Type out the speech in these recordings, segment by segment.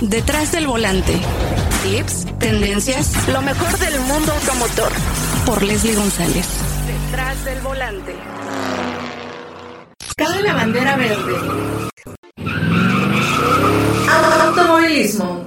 Detrás del volante. Tips, tendencias, lo mejor del mundo automotor. Por Leslie González. Detrás del volante. Cabe la bandera verde. Automovilismo.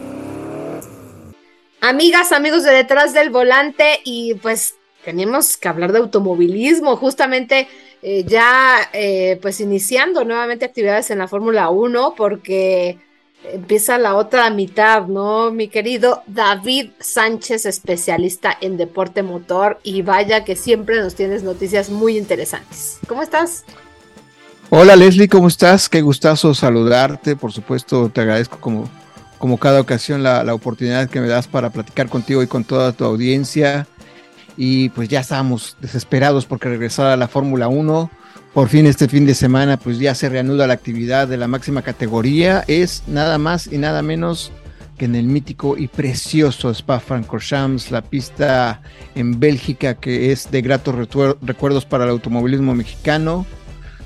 Amigas, amigos de Detrás del Volante, y pues tenemos que hablar de automovilismo, justamente eh, ya eh, pues iniciando nuevamente actividades en la Fórmula 1, porque empieza la otra mitad, ¿no? Mi querido David Sánchez, especialista en deporte motor, y vaya que siempre nos tienes noticias muy interesantes. ¿Cómo estás? Hola Leslie, ¿cómo estás? Qué gustazo saludarte. Por supuesto, te agradezco como, como cada ocasión la, la oportunidad que me das para platicar contigo y con toda tu audiencia. Y pues ya estábamos desesperados porque regresara a la Fórmula 1 por fin este fin de semana pues ya se reanuda la actividad de la máxima categoría. Es nada más y nada menos que en el mítico y precioso Spa-Francorchamps, la pista en Bélgica que es de gratos recuerdos para el automovilismo mexicano.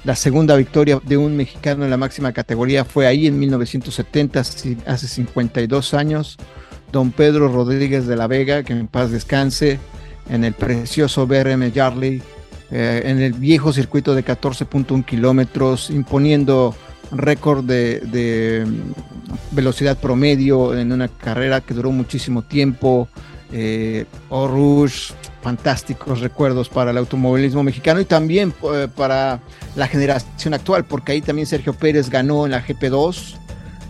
La segunda victoria de un mexicano en la máxima categoría fue ahí en 1970, hace 52 años. Don Pedro Rodríguez de la Vega, que en paz descanse, en el precioso BRM Jarley eh, en el viejo circuito de 14.1 kilómetros, imponiendo récord de, mm, velocidad promedio en una carrera que duró muchísimo tiempo. Eh, Rouge, fantásticos recuerdos para el automovilismo mexicano y también eh, para la generación actual, porque ahí también Sergio Pérez ganó en la GP2.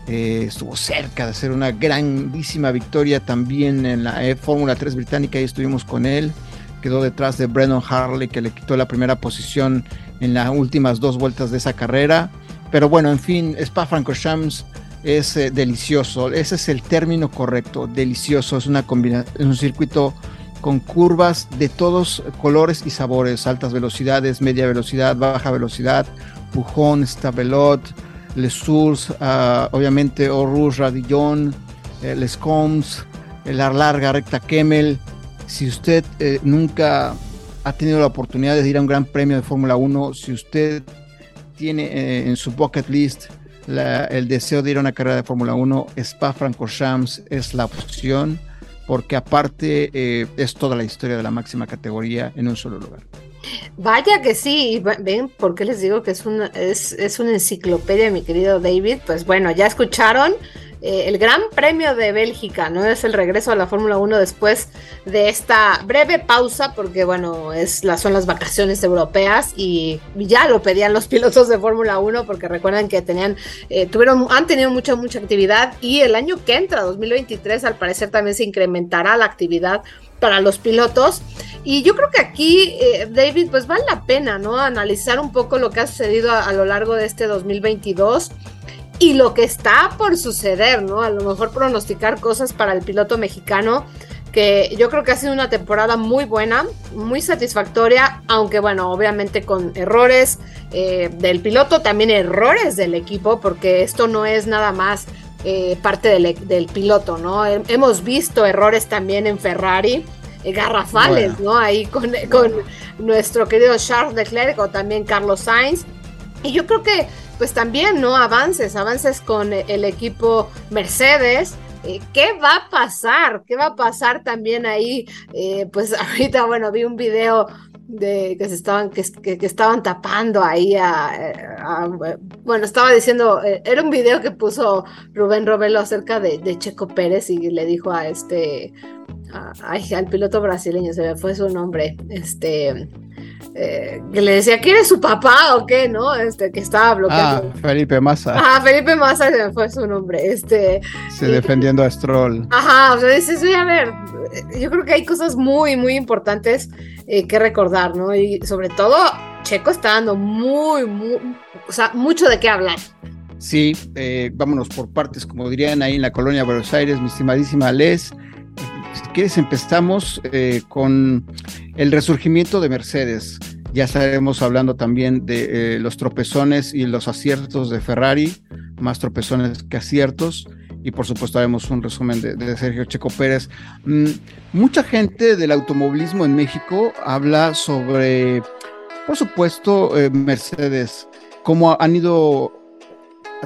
Eh, estuvo cerca de hacer una grandísima victoria también en la Fórmula 3 británica y estuvimos con él quedó detrás de Brennan Harley, que le quitó la primera posición en las últimas dos vueltas de esa carrera. Pero bueno, en fin, Spa-Francorchamps es eh, delicioso. Ese es el término correcto, delicioso. Es una combinación, un circuito con curvas de todos colores y sabores, altas velocidades, media velocidad, baja velocidad, Pujón, Stabelot, Les Sources, uh, obviamente Rouge, Radillon, eh, Les Combs, la larga recta Kemmel, si usted eh, nunca ha tenido la oportunidad de ir a un gran premio de Fórmula 1, si usted tiene eh, en su bucket list el deseo de ir a una carrera de Fórmula 1, Spa-Francorchamps es la opción, porque aparte eh, es toda la historia de la máxima categoría en un solo lugar. Vaya que sí, ven, ¿por qué les digo que es una, es, es una enciclopedia, mi querido David? Pues bueno, ya escucharon, eh, el Gran Premio de Bélgica, ¿no? Es el regreso a la Fórmula 1 después de esta breve pausa, porque bueno, es la, son las vacaciones europeas y ya lo pedían los pilotos de Fórmula 1, porque recuerden que tenían, eh, tuvieron, han tenido mucha, mucha actividad y el año que entra, 2023, al parecer también se incrementará la actividad para los pilotos. Y yo creo que aquí, eh, David, pues vale la pena, ¿no? Analizar un poco lo que ha sucedido a lo largo de este 2022 y lo que está por suceder, ¿no? A lo mejor pronosticar cosas para el piloto mexicano, que yo creo que ha sido una temporada muy buena, muy satisfactoria, aunque bueno, obviamente con errores eh, del piloto, también errores del equipo, porque esto no es nada más eh, parte del, piloto, ¿no? Hemos visto errores también en Ferrari. Eh, garrafales, ¿no? Ahí con, con nuestro querido Charles Leclerc o también Carlos Sainz. Y yo creo que pues también, ¿no? Avances, avances con el equipo Mercedes. Eh, ¿Qué va a pasar? ¿Qué va a pasar también ahí? Eh, pues ahorita, bueno, vi un video de que se estaban que, estaban tapando ahí a, bueno estaba diciendo eh, era un video que puso Rubén Robelo acerca de, Checo Pérez y le dijo a este al piloto brasileño se me fue su nombre este eh, que le decía que eres su papá o qué, ¿no? Este, que estaba bloqueando. Ah, Felipe Massa. Ajá, Felipe Massa fue su nombre. Este. Se defendiendo a Stroll. Ajá, o sea, dices, a ver, yo creo que hay cosas muy, muy importantes eh, que recordar, ¿no? Y sobre todo, Checo está dando muy, muy, o sea, mucho de qué hablar. Sí, eh, vámonos por partes, como dirían ahí en la colonia de Buenos Aires, mi estimadísima Les. Si quieres, empezamos con el resurgimiento de Mercedes. Ya estaremos hablando también de eh, los tropezones y los aciertos de Ferrari, más tropezones que aciertos. Y por supuesto haremos un resumen de, Sergio Checo Pérez. Mm, mucha gente del automovilismo en México habla sobre, por supuesto, eh, Mercedes, cómo han ido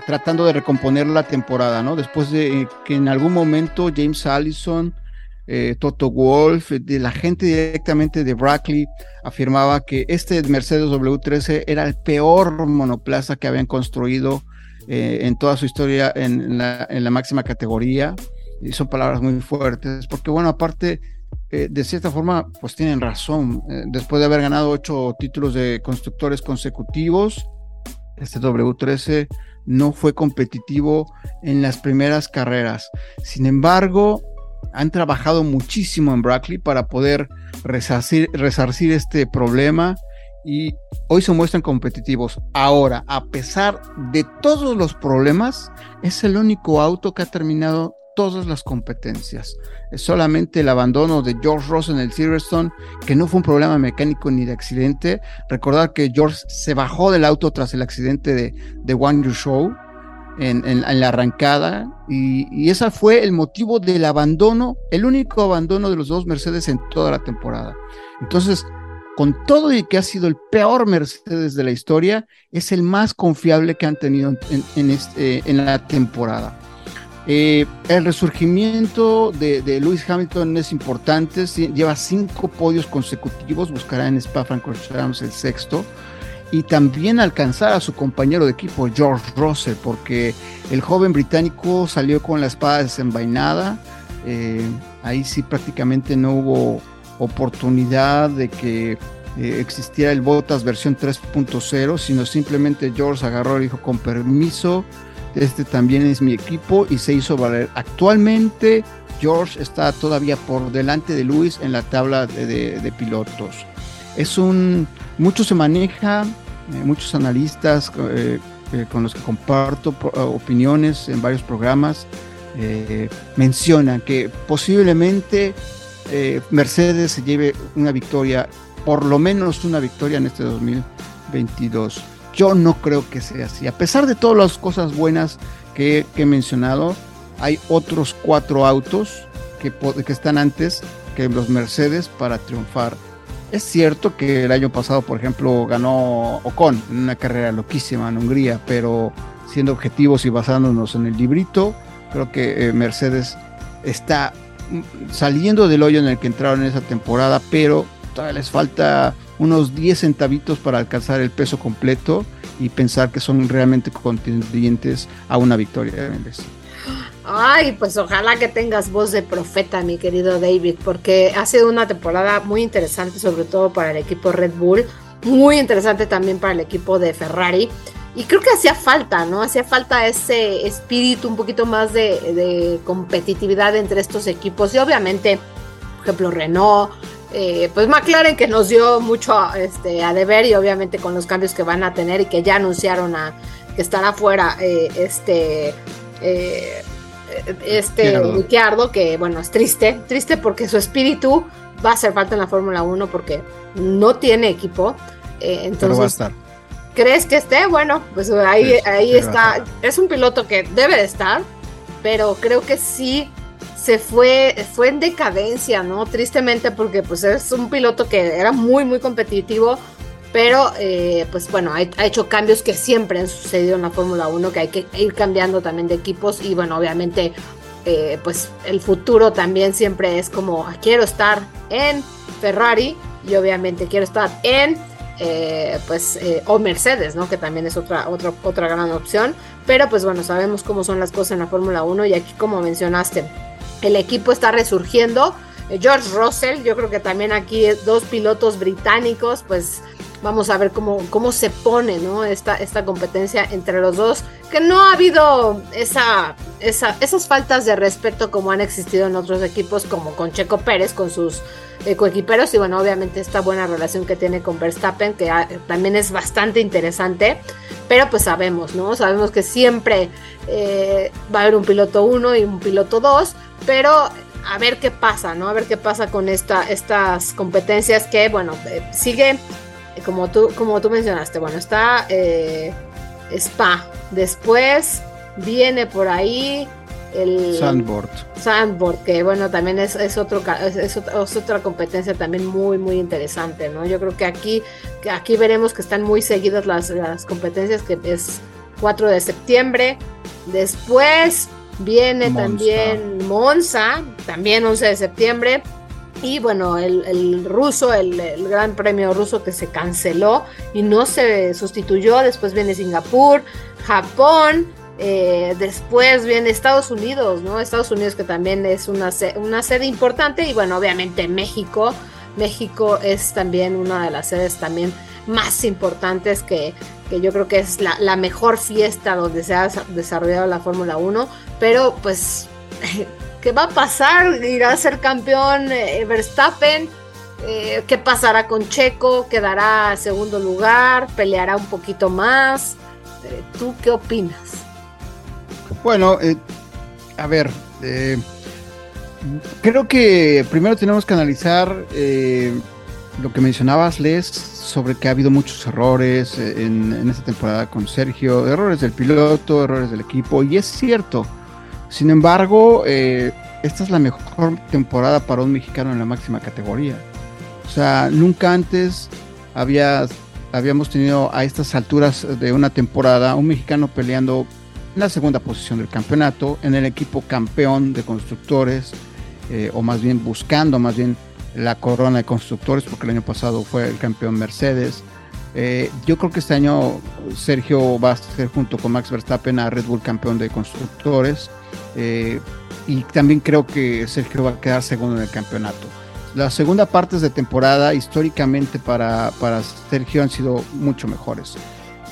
tratando de recomponer la temporada, ¿no? Después de que en algún momento James Allison, eh, Toto Wolf, de la gente directamente de Brackley, afirmaba que este Mercedes W13 era el peor monoplaza que habían construido eh, en toda su historia en la, máxima categoría. Y son palabras muy fuertes, porque bueno, aparte, eh, de cierta forma, pues tienen razón. después de haber ganado ocho títulos de constructores consecutivos, este W13 no fue competitivo en las primeras carreras. Sin embargo, han trabajado muchísimo en Brackley para poder resarcir, este problema y hoy se muestran competitivos. Ahora, a pesar de todos los problemas, es el único auto que ha terminado todas las competencias. Es solamente el abandono de George Ross en el Silverstone, que no fue un problema mecánico ni de accidente. Recordar que George se bajó del auto tras el accidente de, de One You Show en, la arrancada, y, y ese fue el motivo del abandono, el único abandono de los dos Mercedes en toda la temporada. Entonces, con todo y que ha sido el peor Mercedes de la historia, es el más confiable que han tenido en, este, la temporada. Eh, el resurgimiento de, Lewis Hamilton es importante, lleva cinco podios consecutivos, buscará en Spa-Francorchamps el sexto, y también alcanzar a su compañero de equipo George Russell, porque el joven británico salió con la espada desenvainada, eh, ahí sí prácticamente no hubo oportunidad de que eh, existiera el Bottas versión 3.0, sino simplemente George agarró y dijo con permiso, este también es mi equipo y se hizo valer. Actualmente George está todavía por delante de Luis en la tabla de, pilotos. Es un, mucho se maneja, eh, muchos analistas eh, eh, con los que comparto opiniones en varios programas mencionan que posiblemente Mercedes se lleve una victoria, por lo menos una victoria en este 2022. Yo no creo que sea así. A pesar de todas las cosas buenas que, he mencionado, hay otros cuatro autos que, que están antes que los Mercedes para triunfar. Es cierto que el año pasado, por ejemplo, ganó Ocon en una carrera loquísima en Hungría, pero siendo objetivos y basándonos en el librito, creo que eh, Mercedes está mm, saliendo del hoyo en el que entraron en esa temporada, pero todavía les falta unos 10 centavitos para alcanzar el peso completo y pensar que son realmente contendientes a una victoria. Ay, pues ojalá que tengas voz de profeta, mi querido David, porque ha sido una temporada muy interesante, sobre todo para el equipo Red Bull, muy interesante también para el equipo de Ferrari. Y creo que hacía falta, ¿no? Hacía falta ese espíritu un poquito más de, competitividad entre estos equipos. Y obviamente, por ejemplo, Renault, eh, pues McLaren que nos dio mucho este, a deber y obviamente con los cambios que van a tener y que ya anunciaron a, que estará fuera eh, este eh, este Ricciardo que bueno es triste triste porque su espíritu va a hacer falta en la Fórmula 1 porque no tiene equipo entonces va a estar. crees que esté bueno pues ahí ahí está es un piloto que debe de estar pero creo que sí se fue, fue en decadencia, ¿no? Tristemente porque pues es un piloto que era muy, muy competitivo, pero eh, pues bueno, ha, hecho cambios que siempre han sucedido en la Fórmula 1, que hay que ir cambiando también de equipos y bueno, obviamente eh, pues el futuro también siempre es como, ah, quiero estar en Ferrari y obviamente quiero estar en eh, pues o Mercedes, ¿no? Que también es otra, otra, otra gran opción. Pero pues bueno, sabemos cómo son las cosas en la Fórmula 1 y aquí como mencionaste, el equipo está resurgiendo. George Russell, yo creo que también aquí dos pilotos británicos, pues vamos a ver cómo, cómo se pone ¿no? esta, esta competencia entre los dos, que no ha habido esa, esa, esas faltas de respeto como han existido en otros equipos, como con Checo Pérez, con sus coequiperos, y bueno, obviamente esta buena relación que tiene con Verstappen, que también es bastante interesante, pero pues sabemos, ¿no? Sabemos que siempre eh, va a haber un piloto 1 y un piloto 2, pero a ver qué pasa, ¿no? A ver qué pasa con esta, estas competencias que, bueno, eh, sigue, como tú, como tú mencionaste, bueno, está eh, Spa, después viene por ahí el Sandboard. Sandboard, que bueno, también es, otro, es, otra competencia también muy, muy interesante, ¿no? Yo creo que aquí, que aquí veremos que están muy seguidas las, las competencias, que es 4 de septiembre. Después viene también Monza, también 11 de septiembre. Y bueno, el, ruso, el, gran premio ruso que se canceló y no se sustituyó. Después viene Singapur, Japón, eh, después viene Estados Unidos, ¿no? Estados Unidos que también es una, una sede importante. Y bueno, obviamente México. México es también una de las sedes también más importantes que, yo creo que es la, mejor fiesta donde se ha desarrollado la Fórmula 1. Pero pues ¿Qué va a pasar? ¿Irá a ser campeón eh, Verstappen? Eh, ¿Qué pasará con Checo? ¿Quedará segundo lugar? ¿Peleará un poquito más? Eh, ¿Tú qué opinas? Bueno, a ver, creo que primero tenemos que analizar lo que mencionabas, Les, sobre que ha habido muchos errores en, en esta temporada con Sergio, errores del piloto, errores del equipo, y es cierto. Sin embargo, eh, esta es la mejor temporada para un mexicano en la máxima categoría. O sea, nunca antes había, habíamos tenido a estas alturas de una temporada un mexicano peleando en la segunda posición del campeonato, en el equipo campeón de constructores, eh, o más bien buscando más bien la corona de constructores, porque el año pasado fue el campeón Mercedes. Eh, yo creo que este año Sergio va a ser junto con Max Verstappen a Red Bull campeón de constructores. Eh, y también creo que Sergio va a quedar segundo en el campeonato. Las segunda partes de temporada históricamente para, para Sergio han sido mucho mejores.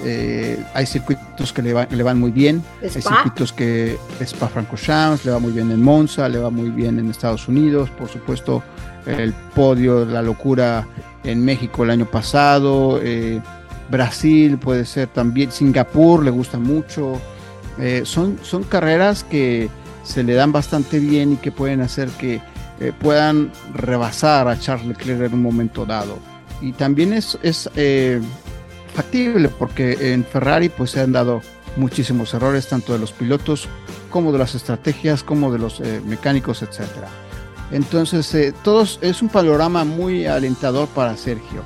Eh, hay circuitos que le, le, van muy bien, hay circuitos que Spa Francorchamps le va muy bien en Monza, le va muy bien en Estados Unidos, por supuesto el podio, la locura en México el año pasado, eh, Brasil puede ser también, Singapur le gusta mucho, eh, son, son carreras que se le dan bastante bien y que pueden hacer que eh, puedan rebasar a Charles Leclerc en un momento dado. Y también es, es factible porque en Ferrari pues se han dado muchísimos errores, tanto de los pilotos como de las estrategias, como de los mecánicos, etc. Entonces, todos es un panorama muy alentador para Sergio.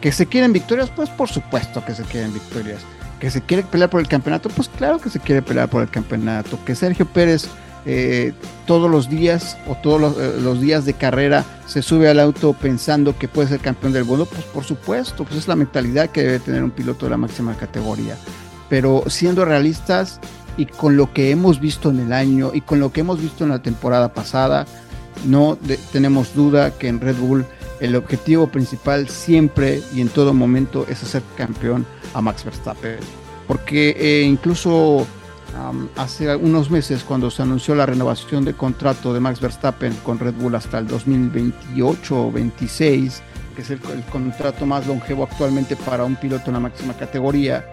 ¿Que se quieren victorias? Pues por supuesto que se quieren victorias que se quiere pelear por el campeonato, pues claro que se quiere pelear por el campeonato. Que Sergio Pérez eh, todos los días o todos eh, los, días de carrera se sube al auto pensando que puede ser campeón del mundo, pues por supuesto, pues es la mentalidad que debe tener un piloto de la máxima categoría. Pero siendo realistas y con lo que hemos visto en el año y con lo que hemos visto en la temporada pasada, no tenemos duda que en Red Bull el objetivo principal siempre y en todo momento es hacer campeón a Max Verstappen. Porque eh, incluso hace unos meses cuando se anunció la renovación de contrato de Max Verstappen con Red Bull hasta el 2028 o 26, que es el, contrato más longevo actualmente para un piloto en la máxima categoría,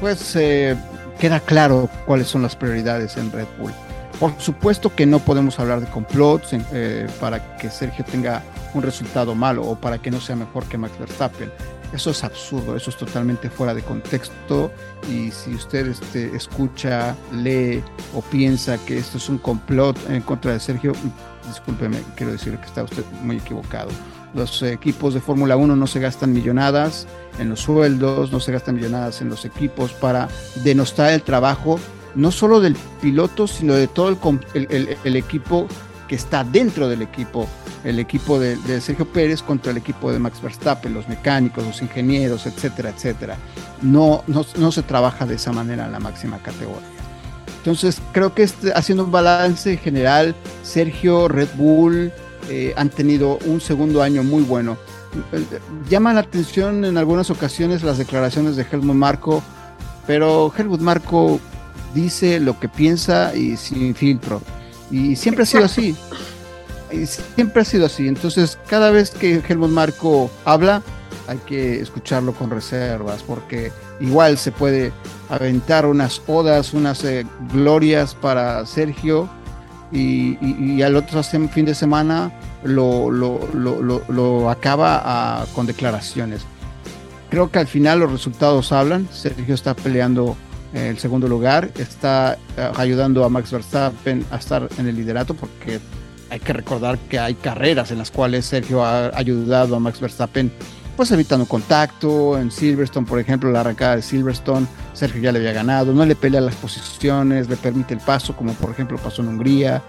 pues eh, queda claro cuáles son las prioridades en Red Bull. Por supuesto que no podemos hablar de complots eh, para que Sergio tenga un resultado malo o para que no sea mejor que Max Verstappen. Eso es absurdo, eso es totalmente fuera de contexto y si usted este, escucha, lee o piensa que esto es un complot en contra de Sergio, discúlpeme, quiero decirle que está usted muy equivocado. Los equipos de Fórmula 1 no se gastan millonadas en los sueldos, no se gastan millonadas en los equipos para denostar el trabajo no solo del piloto, sino de todo el, equipo que está dentro del equipo, el equipo de, Sergio Pérez contra el equipo de Max Verstappen, los mecánicos, los ingenieros, etcétera, etcétera. No, no, se trabaja de esa manera en la máxima categoría. Entonces, creo que este, haciendo un balance general, Sergio, Red Bull eh, han tenido un segundo año muy bueno. Llama la atención en algunas ocasiones las declaraciones de Helmut Marco, pero Helmut Marco dice lo que piensa y sin filtro. Y siempre ha sido así. Y siempre ha sido así. Entonces, cada vez que Helmut Marco habla, hay que escucharlo con reservas, porque igual se puede aventar unas odas, unas eh, glorias para Sergio, y, al otro fin de semana lo, lo, acaba con declaraciones. Creo que al final los resultados hablan. Sergio está peleando el segundo lugar, está eh, ayudando a Max Verstappen a estar en el liderato porque hay que recordar que hay carreras en las cuales Sergio ha ayudado a Max Verstappen pues evitando contacto. En Silverstone, por ejemplo, la arrancada de Silverstone, Sergio ya le había ganado, no le pelea las posiciones, le permite el paso, como por ejemplo pasó en Hungría,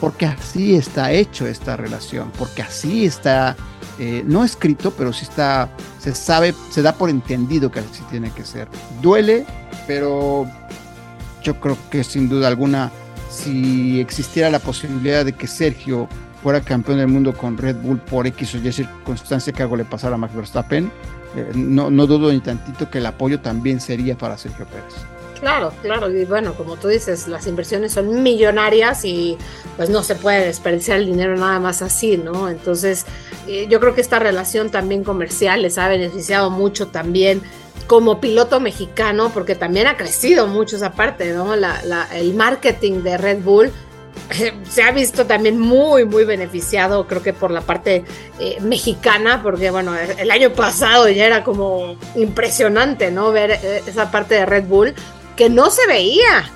porque así está hecho esta relación, porque así está, eh, no escrito, pero sí está, se sabe, se da por entendido que así tiene que ser. Duele, pero yo creo que sin duda alguna, si existiera la posibilidad de que Sergio fuera campeón del mundo con Red Bull por X o Y circunstancia que algo le pasara a Max Verstappen, eh, no, no dudo ni tantito que el apoyo también sería para Sergio Pérez. Claro, claro, y bueno, como tú dices, las inversiones son millonarias y pues no se puede desperdiciar el dinero nada más así, ¿no? Entonces, eh, yo creo que esta relación también comercial les ha beneficiado mucho también como piloto mexicano, porque también ha crecido mucho esa parte, ¿no? el marketing de Red Bull se ha visto también muy, muy beneficiado, creo que por la parte eh, mexicana, porque bueno, el año pasado ya era como impresionante, ¿no? Ver eh, esa parte de Red Bull que no se veía.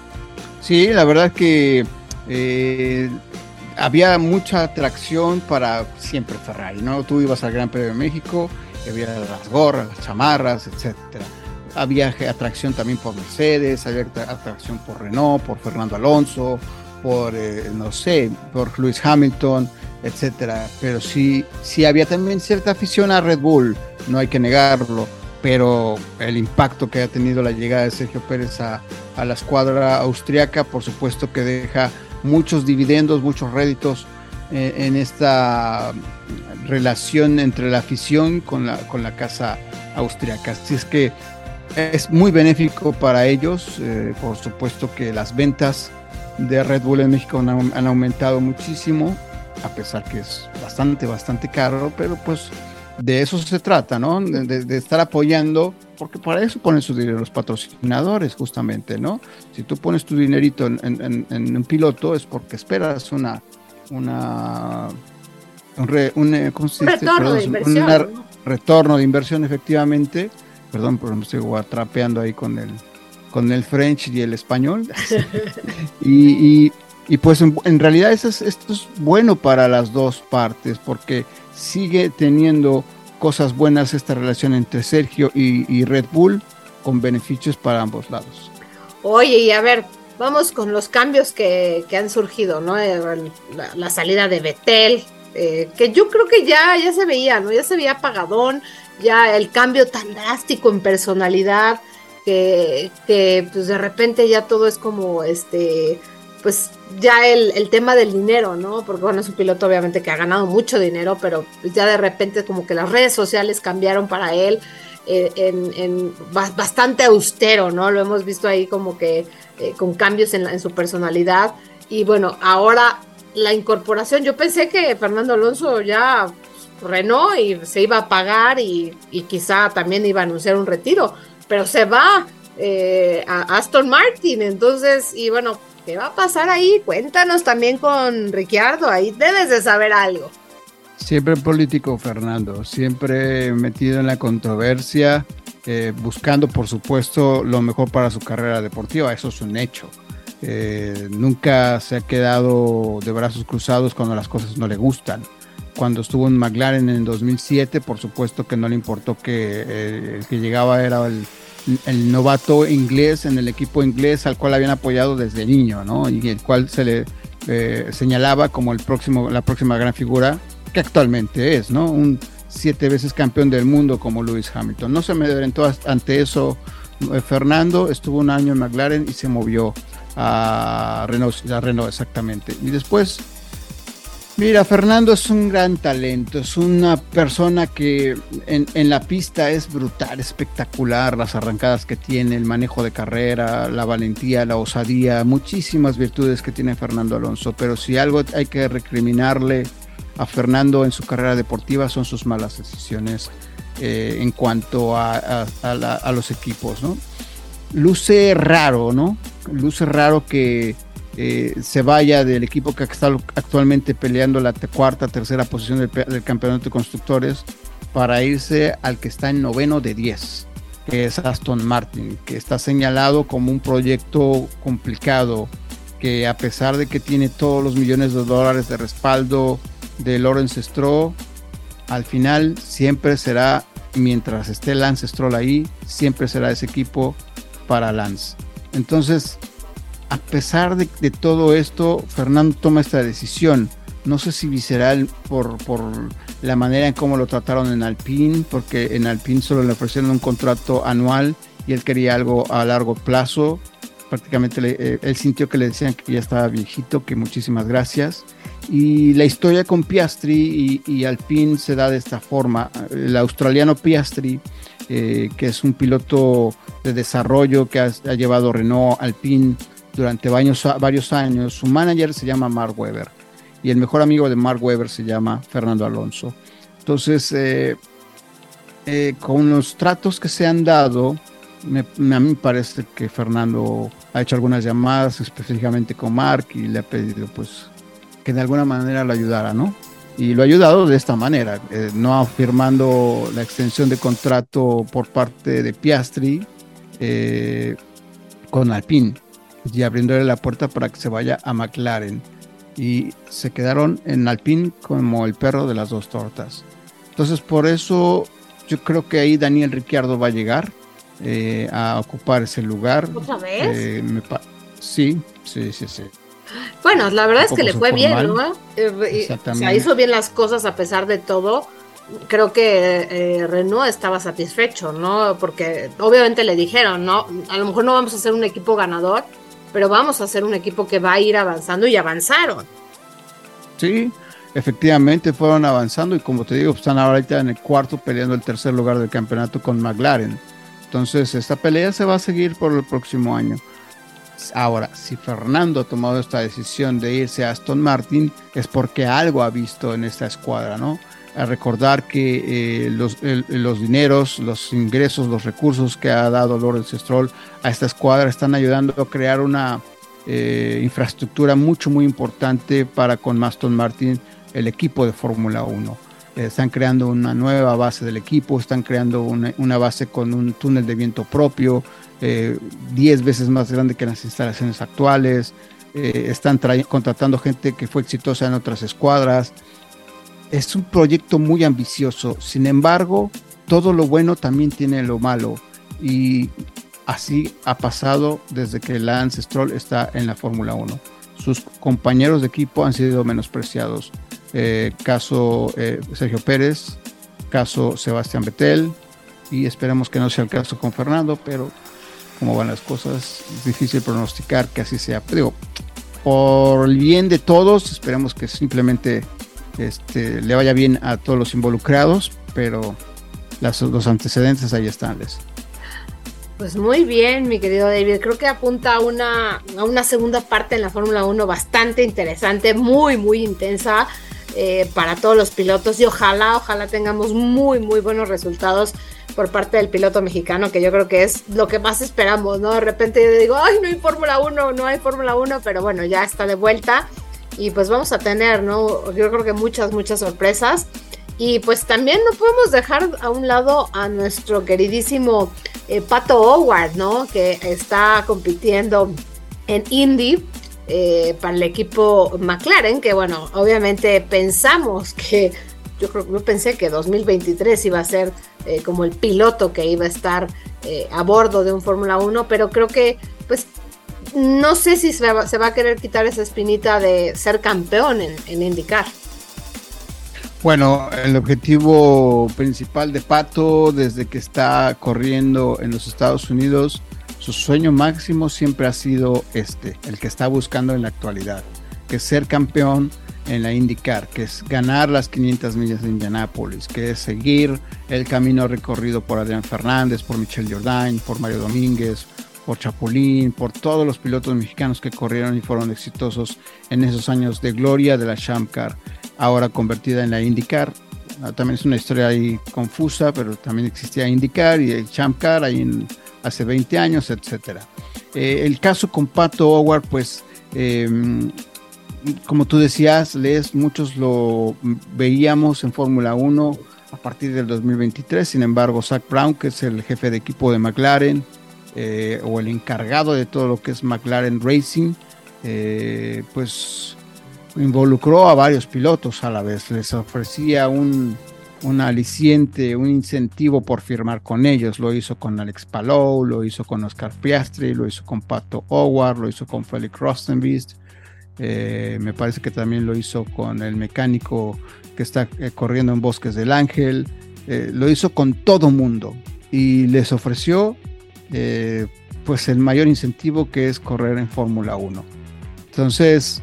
Sí, la verdad que eh, había mucha atracción para siempre Ferrari, ¿no? Tú ibas al Gran Premio de México, había las gorras, las chamarras, etcétera. Había atracción también por Mercedes, había atracción por Renault, por Fernando Alonso, por, eh, no sé, por Lewis Hamilton, etcétera. Pero sí, sí había también cierta afición a Red Bull, no hay que negarlo. Pero el impacto que ha tenido la llegada de Sergio Pérez a, a la escuadra austriaca, por supuesto que deja muchos dividendos, muchos réditos eh, en esta relación entre la afición con la, con la casa austriaca. Así es que es muy benéfico para ellos, eh, por supuesto que las ventas de Red Bull en México han, aumentado muchísimo, a pesar que es bastante, bastante caro, pero pues de eso se trata, ¿no? De, estar apoyando, porque para eso ponen su dinero los patrocinadores, justamente, ¿no? Si tú pones tu dinerito en, un piloto es porque esperas una, una, un, retorno, de inversión, retorno de inversión, efectivamente. Perdón, pero me estoy atrapeando ahí con el, con el French y el español. y, pues en, realidad esto es, esto es bueno para las dos partes porque sigue teniendo cosas buenas esta relación entre Sergio y, Red Bull con beneficios para ambos lados. Oye, y a ver, vamos con los cambios que, han surgido, ¿no? Eh, la, salida de Betel, eh, que yo creo que ya, ya se veía, ¿no? Ya se veía apagadón, ya el cambio tan drástico en personalidad, que, pues de repente ya todo es como este pues ya el, tema del dinero, ¿no? Porque bueno, es un piloto obviamente que ha ganado mucho dinero, pero ya de repente como que las redes sociales cambiaron para él eh, en, bastante austero, ¿no? Lo hemos visto ahí como que eh, con cambios en, su personalidad. Y bueno, ahora la incorporación, yo pensé que Fernando Alonso ya renó y se iba a pagar y, y quizá también iba a anunciar un retiro pero se va eh, a Aston Martin. Entonces, y bueno, ¿qué va a pasar ahí? Cuéntanos también con Ricciardo, ahí debes de saber algo. Siempre político, Fernando, siempre metido en la controversia, eh, buscando, por supuesto, lo mejor para su carrera deportiva, eso es un hecho. Eh, nunca se ha quedado de brazos cruzados cuando las cosas no le gustan. Cuando estuvo en McLaren en 2007, por supuesto que no le importó que el que llegaba era el el novato inglés en el equipo inglés al cual habían apoyado desde niño, ¿no? Y el cual se le eh, señalaba como el próximo, la próxima gran figura que actualmente es, ¿no? Un siete veces campeón del mundo como Lewis Hamilton. No se me amedrentó ante eso eh, Fernando, estuvo un año en McLaren y se movió a Renault, a Renault exactamente. Y después Mira, Fernando es un gran talento, es una persona que en, la pista es brutal, espectacular, las arrancadas que tiene, el manejo de carrera, la valentía, la osadía, muchísimas virtudes que tiene Fernando Alonso, pero si algo hay que recriminarle a Fernando en su carrera deportiva son sus malas decisiones eh, en cuanto a, a los equipos, ¿no? Luce raro, ¿no? Luce raro que eh, se vaya del equipo que está actualmente peleando la cuarta, tercera posición del, campeonato de constructores para irse al que está en noveno de 10, que es Aston Martin, que está señalado como un proyecto complicado, que a pesar de que tiene todos los millones de dólares de respaldo de Lawrence Stroh, al final siempre será mientras esté Lance Stroll ahí, siempre será ese equipo para Lance. Entonces, a pesar de, todo esto, Fernando toma esta decisión. No sé si visceral por, la manera en cómo lo trataron en Alpine, porque en Alpine solo le ofrecieron un contrato anual y él quería algo a largo plazo. Prácticamente eh, él sintió que le decían que ya estaba viejito, que muchísimas gracias. Y la historia con Piastri y, Alpine se da de esta forma. El australiano Piastri, eh, que es un piloto de desarrollo que ha, llevado Renault Alpine durante varios, años, su manager se llama Mark Webber y el mejor amigo de Mark Webber se llama Fernando Alonso. Entonces, eh, eh, con los tratos que se han dado, a mí me parece que Fernando ha hecho algunas llamadas específicamente con Mark y le ha pedido pues que de alguna manera lo ayudara, ¿no? Y lo ha ayudado de esta manera, eh, no firmando la extensión de contrato por parte de Piastri con Alpine y abriéndole la puerta para que se vaya a McLaren y se quedaron en Alpine como el perro de las dos tortas. Entonces por eso yo creo que ahí Daniel Ricciardo va a llegar eh, a ocupar ese lugar. ¿Otra vez? Eh, sí, sí, sí, sí. Bueno, la verdad es que le fue bien, ¿no? Eh, o sea, hizo bien las cosas a pesar de todo. Creo que Renault estaba satisfecho, ¿no? Porque obviamente le dijeron, ¿no? A lo mejor no vamos a ser un equipo ganador, pero vamos a ser un equipo que va a ir avanzando y avanzaron. Sí, efectivamente fueron avanzando y como te digo, están ahorita en el cuarto peleando el tercer lugar del campeonato con McLaren. Entonces esta pelea se va a seguir por el próximo año. Ahora, si Fernando ha tomado esta decisión de irse a Aston Martin, es porque algo ha visto en esta escuadra, ¿no? A recordar que eh, los, los, dineros, los ingresos, los recursos que ha dado Lawrence Stroll a esta escuadra están ayudando a crear una eh, infraestructura mucho, muy importante para con Aston Martin, el equipo de Fórmula 1. Eh, están creando una nueva base del equipo, están creando una, una base con un túnel de viento propio, 10 veces más grande que las instalaciones actuales. están contratando gente que fue exitosa en otras escuadras es un proyecto muy ambicioso, sin embargo, todo lo bueno también tiene lo malo y así ha pasado desde que Lance Stroll está en la Fórmula 1. Sus compañeros de equipo han sido menospreciados. Eh, caso eh, Sergio Pérez, caso Sebastián Vettel y esperemos que no sea el caso con Fernando, pero como van las cosas, es difícil pronosticar que así sea. Pero por el bien de todos, esperemos que simplemente este, le vaya bien a todos los involucrados, pero los antecedentes ahí están, Les. Pues muy bien, mi querido David. Creo que apunta a una, a una segunda parte en la Fórmula 1 bastante interesante, muy, muy intensa eh, para todos los pilotos y ojalá, ojalá tengamos muy, muy buenos resultados por parte del piloto mexicano, que yo creo que es lo que más esperamos, ¿no? De repente yo digo, ay, no hay Fórmula 1, no hay Fórmula 1, pero bueno, ya está de vuelta y pues vamos a tener, ¿no? Yo creo que muchas, muchas sorpresas. Y pues también no podemos dejar a un lado a nuestro queridísimo eh, Pato Howard, ¿no? Que está compitiendo en Indy eh, para el equipo McLaren, que bueno, obviamente pensamos que, yo creo yo pensé que 2023 iba a ser eh, como el piloto que iba a estar a bordo de un Fórmula 1, pero creo que pues no sé si se va, a querer quitar esa espinita de ser campeón en, en indicar. Bueno, el objetivo principal de Pato desde que está corriendo en los Estados Unidos, su sueño máximo siempre ha sido este, el que está buscando en la actualidad, que ser campeón en la IndyCar, que es ganar las 500 millas de Indianápolis, que es seguir el camino recorrido por Adrián Fernández, por Michel Jordain, por Mario Domínguez, por Chapulín, por todos los pilotos mexicanos que corrieron y fueron exitosos en esos años de gloria de la Shamcar, ahora convertida en la IndyCar. Ah, también es una historia ahí confusa, pero también existía IndyCar y el Shamcar ahí hace 20 años, etc. Eh, el caso con Pato Howard, pues, em, como tú decías, Les, muchos lo veíamos en Fórmula 1 a partir del 2023, sin embargo, Zach Brown, que es el jefe de equipo de McLaren, eh, o el encargado de todo lo que es McLaren Racing, eh, pues involucró a varios pilotos a la vez. Les ofrecía un, un aliciente, un incentivo por firmar con ellos. Lo hizo con Alex Palou, lo hizo con Oscar Piastri, lo hizo con Pato Howard, lo hizo con Felix Rostenbeest. Eh, me parece que también lo hizo con el mecánico que está corriendo en Bosques del Ángel. Lo hizo con todo mundo y les ofreció pues el mayor incentivo que es correr en Fórmula 1. Entonces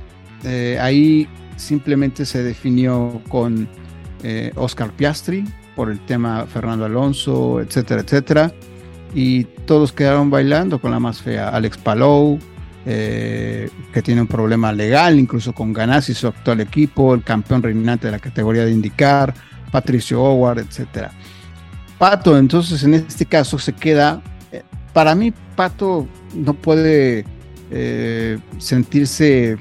ahí simplemente se definió con Oscar Piastri por el tema Fernando Alonso, etcétera, etcétera. Y todos quedaron bailando con la más fea. Alex Palou, eh, que tiene un problema legal, incluso con Ganassi, su actual equipo, el campeón reinante de la categoría de indicar, Patricio Howard, etcétera. Pato, entonces en este caso se queda, eh, para mí Pato no puede eh, sentirse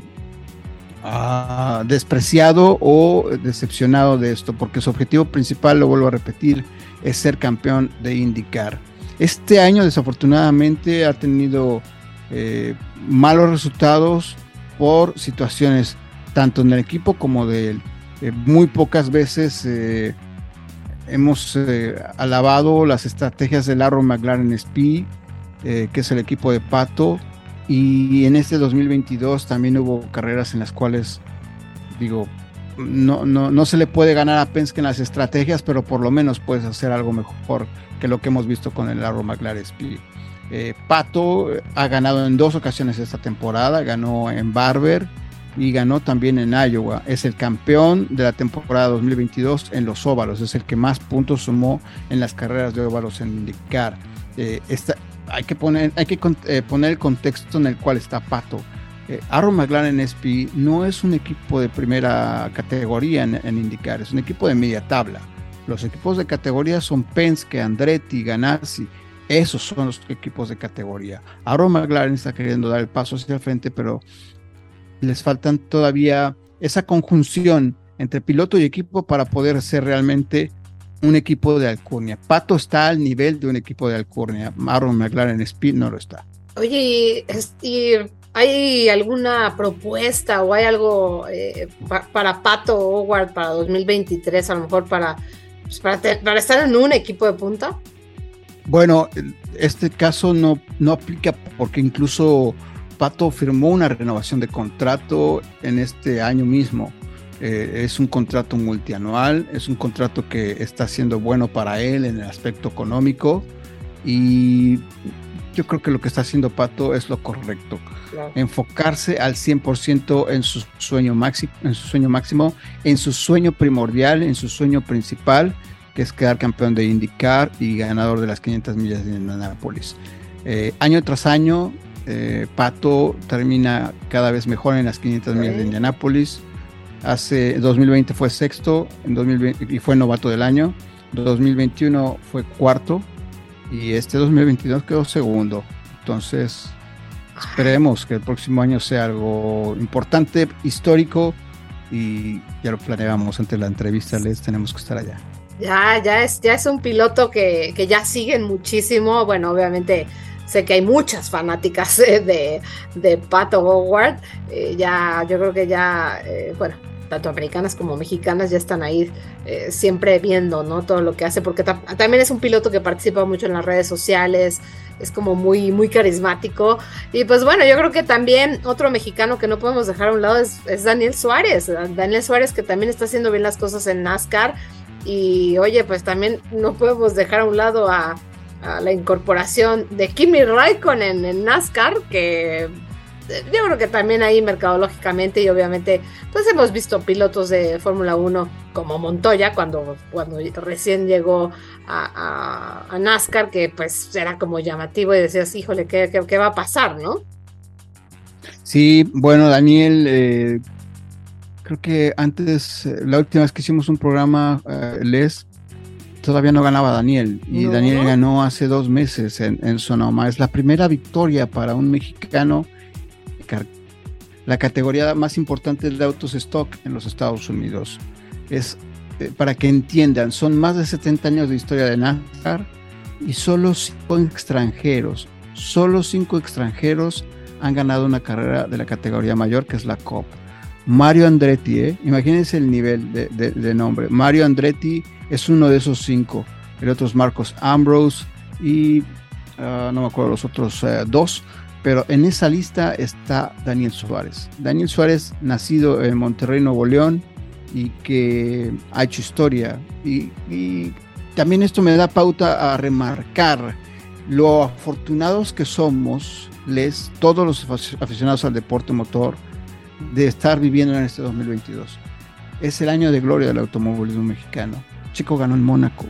ah, despreciado o decepcionado de esto, porque su objetivo principal, lo vuelvo a repetir, es ser campeón de indicar. Este año desafortunadamente ha tenido eh, malos resultados por situaciones tanto en el equipo como de él. Eh, muy pocas veces eh, hemos alabado las estrategias del Arrow McLaren SP, que es el equipo de Pato, y en este 2022 también hubo carreras en las cuales, digo, no, no, no se le puede ganar a Penske en las estrategias, pero por lo menos puedes hacer algo mejor que lo que hemos visto con el Arrow McLaren SP. Eh, Pato ha ganado en dos ocasiones esta temporada, ganó en Barber y ganó también en Iowa. Es el campeón de la temporada 2022 en los óvalos, es el que más puntos sumó en las carreras de óvalos en indicar. Eh, hay que, poner, hay que eh, poner el contexto en el cual está Pato. Eh, Arrow McLaren SP no es un equipo de primera categoría en, indicar, es un equipo de media tabla. Los equipos de categoría son Penske, Andretti, Ganassi, esos son los equipos de categoría. Ahora McLaren está queriendo dar el paso hacia el frente, pero les faltan todavía esa conjunción entre piloto y equipo para poder ser realmente un equipo de alcurnia. Pato está al nivel de un equipo de alcurnia. Aaron McLaren Speed no lo está. Oye, ¿y hay alguna propuesta o hay algo eh, para Pato Howard para 2023, a lo mejor para, pues, para, para estar en un equipo de punta? Bueno, este caso no, no aplica porque incluso Pato firmó una renovación de contrato en este año mismo. Eh, es un contrato multianual, es un contrato que está siendo bueno para él en el aspecto económico y yo creo que lo que está haciendo Pato es lo correcto. Enfocarse al 100% en su sueño máximo, en su sueño máximo, en su sueño primordial, en su sueño principal, que es quedar campeón de IndyCar y ganador de las 500 millas de Indianapolis. Eh, año tras año, eh, Pato termina cada vez mejor en las 500 millas de Indianapolis. Hace 2020 fue sexto en 2020, y fue novato del año. 2021 fue cuarto y este 2022 quedó segundo. Entonces, esperemos que el próximo año sea algo importante, histórico y ya lo planeamos antes de la entrevista. Les tenemos que estar allá. Ya, ya es, ya es un piloto que, ya siguen muchísimo. Bueno, obviamente sé que hay muchas fanáticas de, de Pato Howard. Eh, ya, yo creo que ya, eh, bueno, tanto americanas como mexicanas ya están ahí eh, siempre viendo, ¿no? Todo lo que hace, porque también es un piloto que participa mucho en las redes sociales, es como muy, muy carismático. Y pues bueno, yo creo que también otro mexicano que no podemos dejar a un lado es, es Daniel Suárez. Daniel Suárez que también está haciendo bien las cosas en NASCAR y oye, pues también no podemos dejar a un lado a, la incorporación de Kimi Raikkonen en NASCAR, que eh, yo creo que también ahí mercadológicamente y obviamente pues hemos visto pilotos de Fórmula 1 como Montoya cuando, cuando recién llegó a, NASCAR que pues era como llamativo y decías, híjole, ¿qué, qué, va a pasar, no? Sí, bueno, Daniel, eh, creo que antes, eh, la última vez que hicimos un programa, Les, todavía no ganaba Daniel. Y Daniel ganó hace dos meses en, Sonoma. Es la primera victoria para un mexicano. La categoría más importante de autos stock en los Estados Unidos. Es eh, para que entiendan, son más de 70 años de historia de NASCAR y solo cinco extranjeros, solo cinco extranjeros han ganado una carrera de la categoría mayor que es la COP. Mario Andretti, ¿eh? imagínense el nivel de, nombre. Mario Andretti es uno de esos cinco. El otro es Marcos Ambrose y ah, no me acuerdo los otros eh, dos, pero en esa lista está Daniel Suárez. Daniel Suárez, nacido en Monterrey, Nuevo León, y que ha hecho historia. Y, y también esto me da pauta a remarcar lo afortunados que somos, les, todos los aficionados al deporte motor, de estar viviendo en este 2022. Es el año de gloria del automovilismo mexicano. Chico ganó en Mónaco.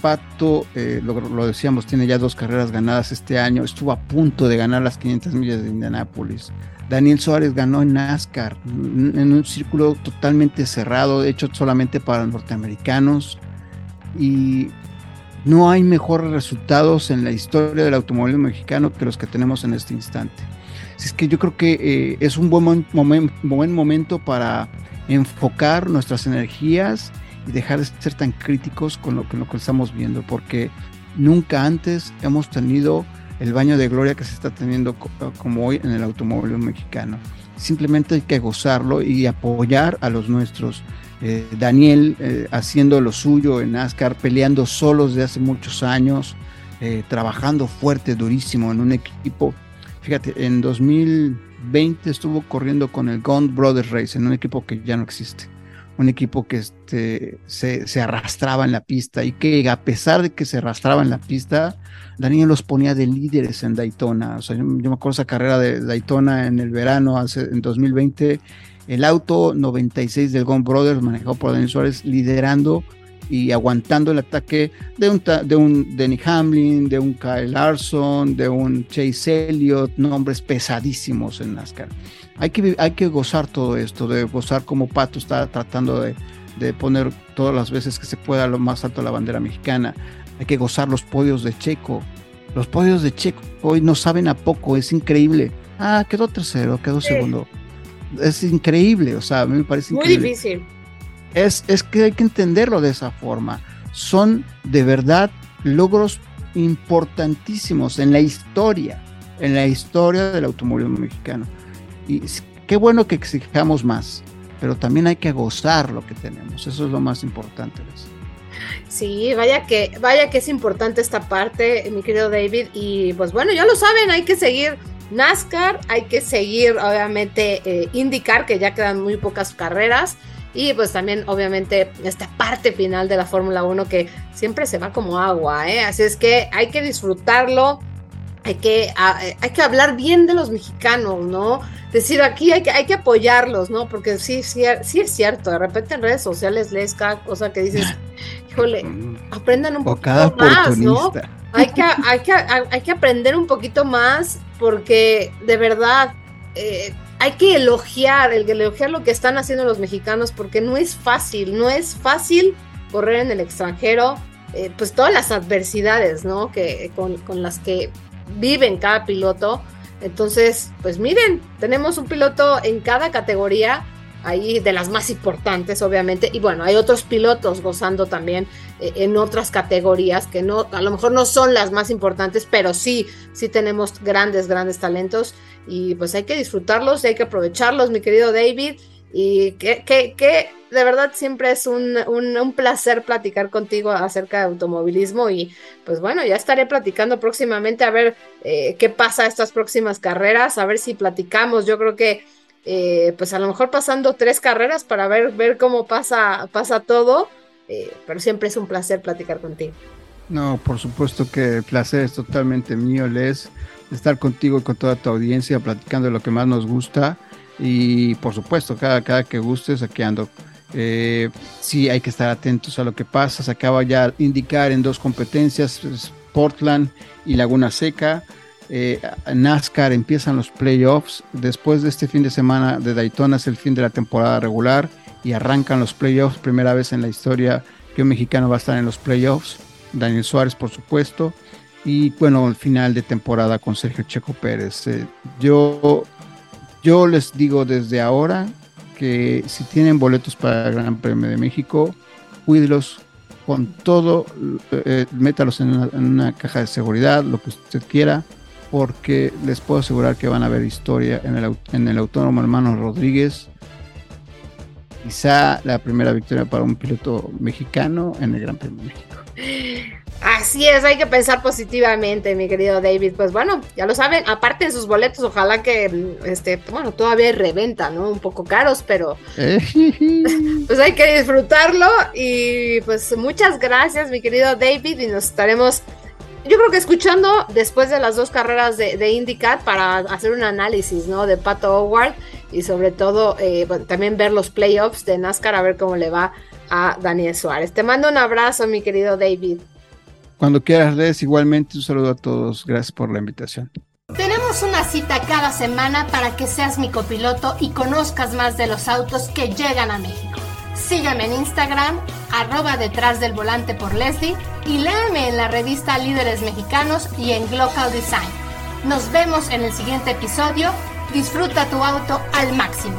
Pato, eh, lo, decíamos, tiene ya dos carreras ganadas este año. Estuvo a punto de ganar las 500 millas de Indianápolis. Daniel Suárez ganó en NASCAR, en un círculo totalmente cerrado, hecho solamente para norteamericanos. Y no hay mejores resultados en la historia del automovilismo mexicano que los que tenemos en este instante. Así es que yo creo que eh, es un buen, buen momento para enfocar nuestras energías y dejar de ser tan críticos con lo, que estamos viendo, porque nunca antes hemos tenido el baño de gloria que se está teniendo como hoy en el automóvil mexicano. Simplemente hay que gozarlo y apoyar a los nuestros. Eh, Daniel eh, haciendo lo suyo en NASCAR, peleando solos de hace muchos años, trabajando fuerte, durísimo en un equipo Fíjate, en 2020 estuvo corriendo con el Gond Brothers Race en un equipo que ya no existe. Un equipo que este, se, arrastraba en la pista y que a pesar de que se arrastraba en la pista, Daniel los ponía de líderes en Daytona. O sea, yo, me acuerdo esa carrera de Daytona en el verano, hace, en 2020, el auto 96 del Gond Brothers manejado por Daniel Suárez liderando y aguantando el ataque de un, de un Denny Hamlin, de un Kyle Larson, de un Chase Elliott, nombres pesadísimos en NASCAR. Hay que, hay que gozar todo esto, de gozar como Pato está tratando de, de poner todas las veces que se pueda lo más alto la bandera mexicana. Hay que gozar los podios de Checo. Los podios de Checo hoy no saben a poco, es increíble. Ah, quedó tercero, quedó segundo. Es increíble, o sea, a mí me parece increíble. Muy difícil es, que hay que entenderlo de esa forma. Son de verdad logros importantísimos en la historia, en la historia del automovilismo mexicano. Y qué bueno que exijamos más, pero también hay que gozar lo que tenemos. Eso es lo más importante. Sí, vaya que, vaya que es importante esta parte, mi querido David. Y pues bueno, ya lo saben, hay que seguir NASCAR, hay que seguir, obviamente, eh, indicar que ya quedan muy pocas carreras. Y pues también obviamente esta parte final de la Fórmula 1 que siempre se va como agua, ¿eh? Así es que hay que disfrutarlo, hay que, hay que hablar bien de los mexicanos, ¿no? Decir aquí hay que, hay que apoyarlos, ¿no? Porque sí, sí, sí es cierto, de repente en redes sociales lees cada cosa que dices, híjole, aprendan un poquito más, ¿no? Hay que, hay, que, hay que aprender un poquito más porque de verdad... Eh, hay que elogiar, el elogiar lo que están haciendo los mexicanos, porque no es fácil, no es fácil correr en el extranjero, eh, pues todas las adversidades, ¿no? Que, con, con las que viven cada piloto. Entonces, pues miren, tenemos un piloto en cada categoría ahí de las más importantes, obviamente. Y bueno, hay otros pilotos gozando también eh, en otras categorías que no, a lo mejor no son las más importantes, pero sí, sí tenemos grandes, grandes talentos y pues hay que disfrutarlos y hay que aprovecharlos, mi querido David. Y que, que, que de verdad siempre es un, un, placer platicar contigo acerca de automovilismo y pues bueno, ya estaré platicando próximamente a ver eh, qué pasa estas próximas carreras, a ver si platicamos, yo creo que eh, pues a lo mejor pasando tres carreras para ver, ver cómo pasa, pasa todo, eh, pero siempre es un placer platicar contigo. No, por supuesto que el placer es totalmente mío, Les, estar contigo y con toda tu audiencia platicando de lo que más nos gusta y por supuesto, cada, cada que gustes, aquí ando. Eh, sí, hay que estar atentos a lo que pasa. Se acaba ya de indicar en dos competencias, Portland y Laguna Seca. Eh, NASCAR empiezan los playoffs. Después de este fin de semana de Daytona es el fin de la temporada regular y arrancan los playoffs. Primera vez en la historia que un mexicano va a estar en los playoffs. Daniel Suárez, por supuesto. Y bueno, el final de temporada con Sergio Checo Pérez. Eh, yo, yo les digo desde ahora que si tienen boletos para el Gran Premio de México, cuídelos con todo, eh, métalos en una, en una caja de seguridad, lo que usted quiera porque les puedo asegurar que van a ver historia en el, en el autónomo hermano Rodríguez. quizá la primera victoria para un piloto mexicano en el Gran Premio de México. Así es, hay que pensar positivamente, mi querido David. Pues bueno, ya lo saben, aparte de sus boletos, ojalá que, este, bueno, todavía reventa, ¿no? Un poco caros, pero pues hay que disfrutarlo. Y pues muchas gracias, mi querido David, y nos estaremos, yo creo que escuchando después de las dos carreras de, de IndyCar para hacer un análisis, ¿no? De Pato Howard y sobre todo eh, también ver los playoffs de NASCAR a ver cómo le va a Daniel Suárez. Te mando un abrazo, mi querido David. Cuando quieras, Les, igualmente un saludo a todos. Gracias por la invitación. Tenemos una cita cada semana para que seas mi copiloto y conozcas más de los autos que llegan a México. Sígueme en Instagram, arroba detrás del volante por Leslie y léame en la revista Líderes Mexicanos y en Glocal Design. Nos vemos en el siguiente episodio. Disfruta tu auto al máximo.